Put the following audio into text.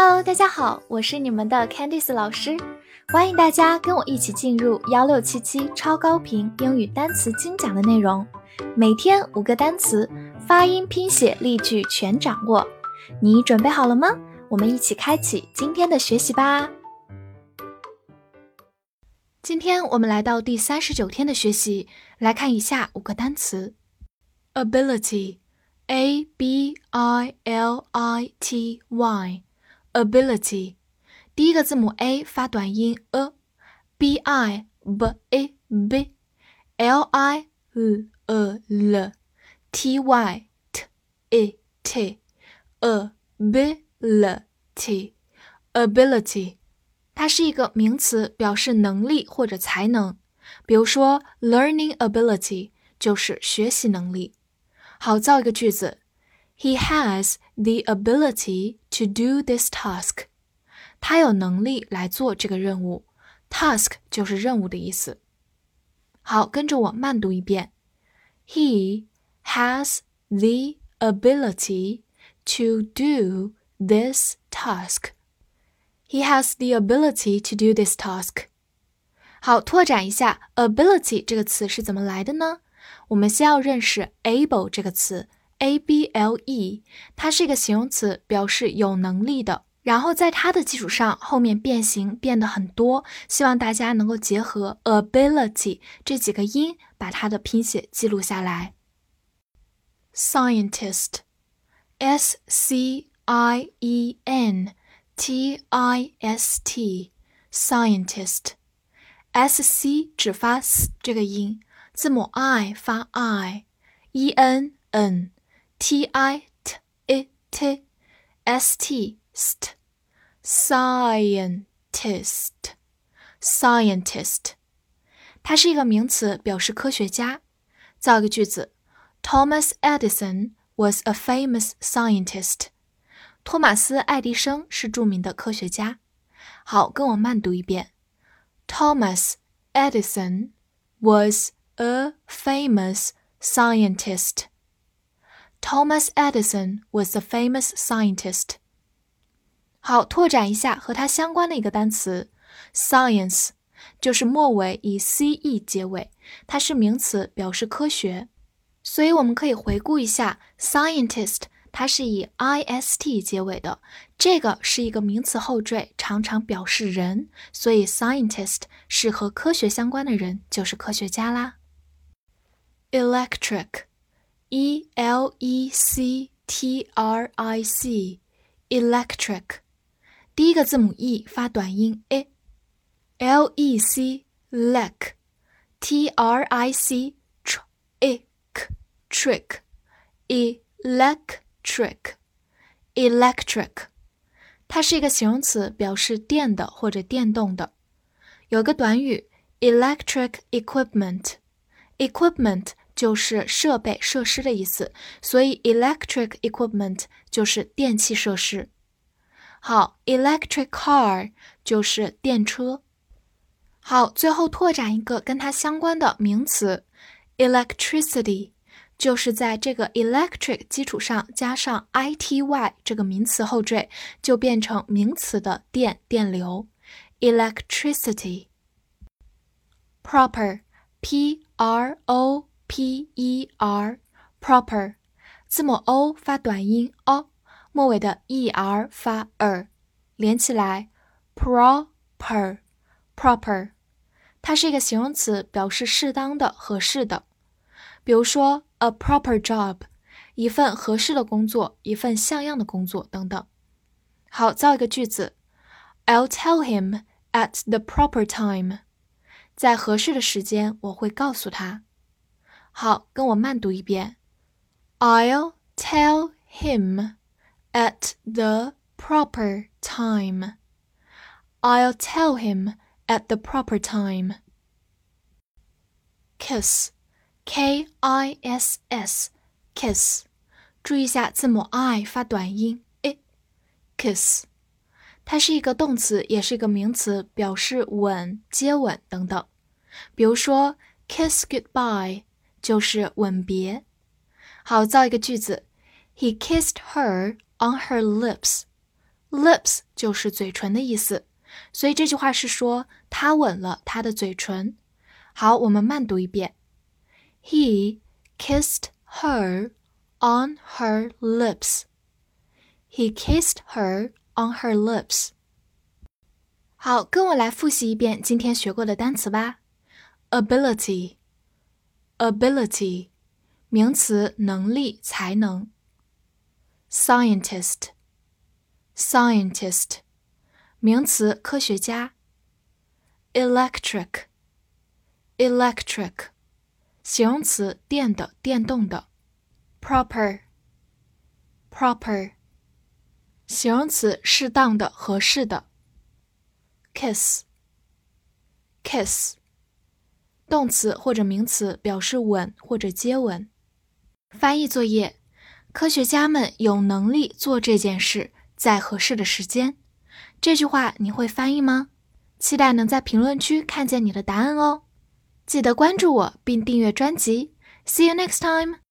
Hello，大家好，我是你们的 Candice 老师，欢迎大家跟我一起进入幺六七七超高频英语单词精讲的内容，每天五个单词，发音、拼写、例句全掌握，你准备好了吗？我们一起开启今天的学习吧。今天我们来到第三十九天的学习，来看以下五个单词：ability，a b i l i t y y，ability，第一个字母 a 发短音 a，b i b a b，l i l e l，t y t e t，ability，ability。它是一个名词，表示能力或者才能。比如说，learning ability 就是学习能力。好，造一个句子 ：He has the ability to do this task。他有能力来做这个任务。task 就是任务的意思。好，跟着我慢读一遍：He has the ability to do this task。He has the ability to do this task。好，拓展一下，ability 这个词是怎么来的呢？我们先要认识 able 这个词 ，a b l e，它是一个形容词，表示有能力的。然后在它的基础上，后面变形变得很多，希望大家能够结合 ability 这几个音，把它的拼写记录下来。Scientist，s c i e n。T I S T scientist，S C 只发 s 这个音，字母 I 发 I，E N N，T I T I T S T st scientist scientist，它是一个名词，表示科学家。造个句子：Thomas Edison was a famous scientist。托马斯·爱迪生是着名的科学家。好，跟我慢读一遍。Thomas Edison was a famous scientist. Thomas Edison was a famous scientist. 好，拓展一下和它相关的一个单词，science，就是末尾以 c e 结尾，它是名词，表示科学。所以我们可以回顾一下 scientist。它是以 i s t 结尾的，这个是一个名词后缀，常常表示人，所以 scientist 是和科学相关的人，就是科学家啦。Electric electric，e l e c t r i c，electric，第一个字母 e 发短音 a，l e c lec，t r i c tr i c trick，elec。Trick, electric，它是一个形容词，表示电的或者电动的。有个短语，electric equipment。 就是设备、设施的意思，所以 electric equipment 就是电气设施。好，electric car 就是电车。好，最后拓展一个跟它相关的名词，electricity。就是在这个 electric 基础上加上 i t y 这个名词后缀，就变成名词的电、电流。electricity。proper，p r o p e r，proper，字母 o 发短音 o，末尾的 e r 发 er，连起来 proper，proper，它是一个形容词，表示适当的、合适的。比如说。A proper job，一份合适的工作，一份像样的工作等等。好，造一个句子：I'll tell him at the proper time，在合适的时间我会告诉他。好，跟我慢读一遍：I'll tell him at the proper time. I'll tell him at the proper time. Kiss. K I S S，kiss，注意一下字母 I 发短音 i，kiss，它是一个动词，也是一个名词，表示吻、接吻等等。比如说 kiss goodbye 就是吻别。好，造一个句子：He kissed her on her lips。 lips 就是嘴唇的意思，所以这句话是说他吻了她的嘴唇。好，我们慢读一遍：He kissed her on her lips. He kissed her on her lips. 好，跟我来复习一遍今天学过的单词吧。 ability，名词，能力、才能。scientist，scientist，名词，科学家。electric，electric，形容词，电的、电动的。proper，proper，形容词，适当的、合适的。kiss，kiss，动词或者名词，表示吻或者接吻。翻译作业：科学家们有能力做这件事，在合适的时间。这句话你会翻译吗？期待能在评论区看见你的答案哦！记得关注我并订阅专辑。See you next time.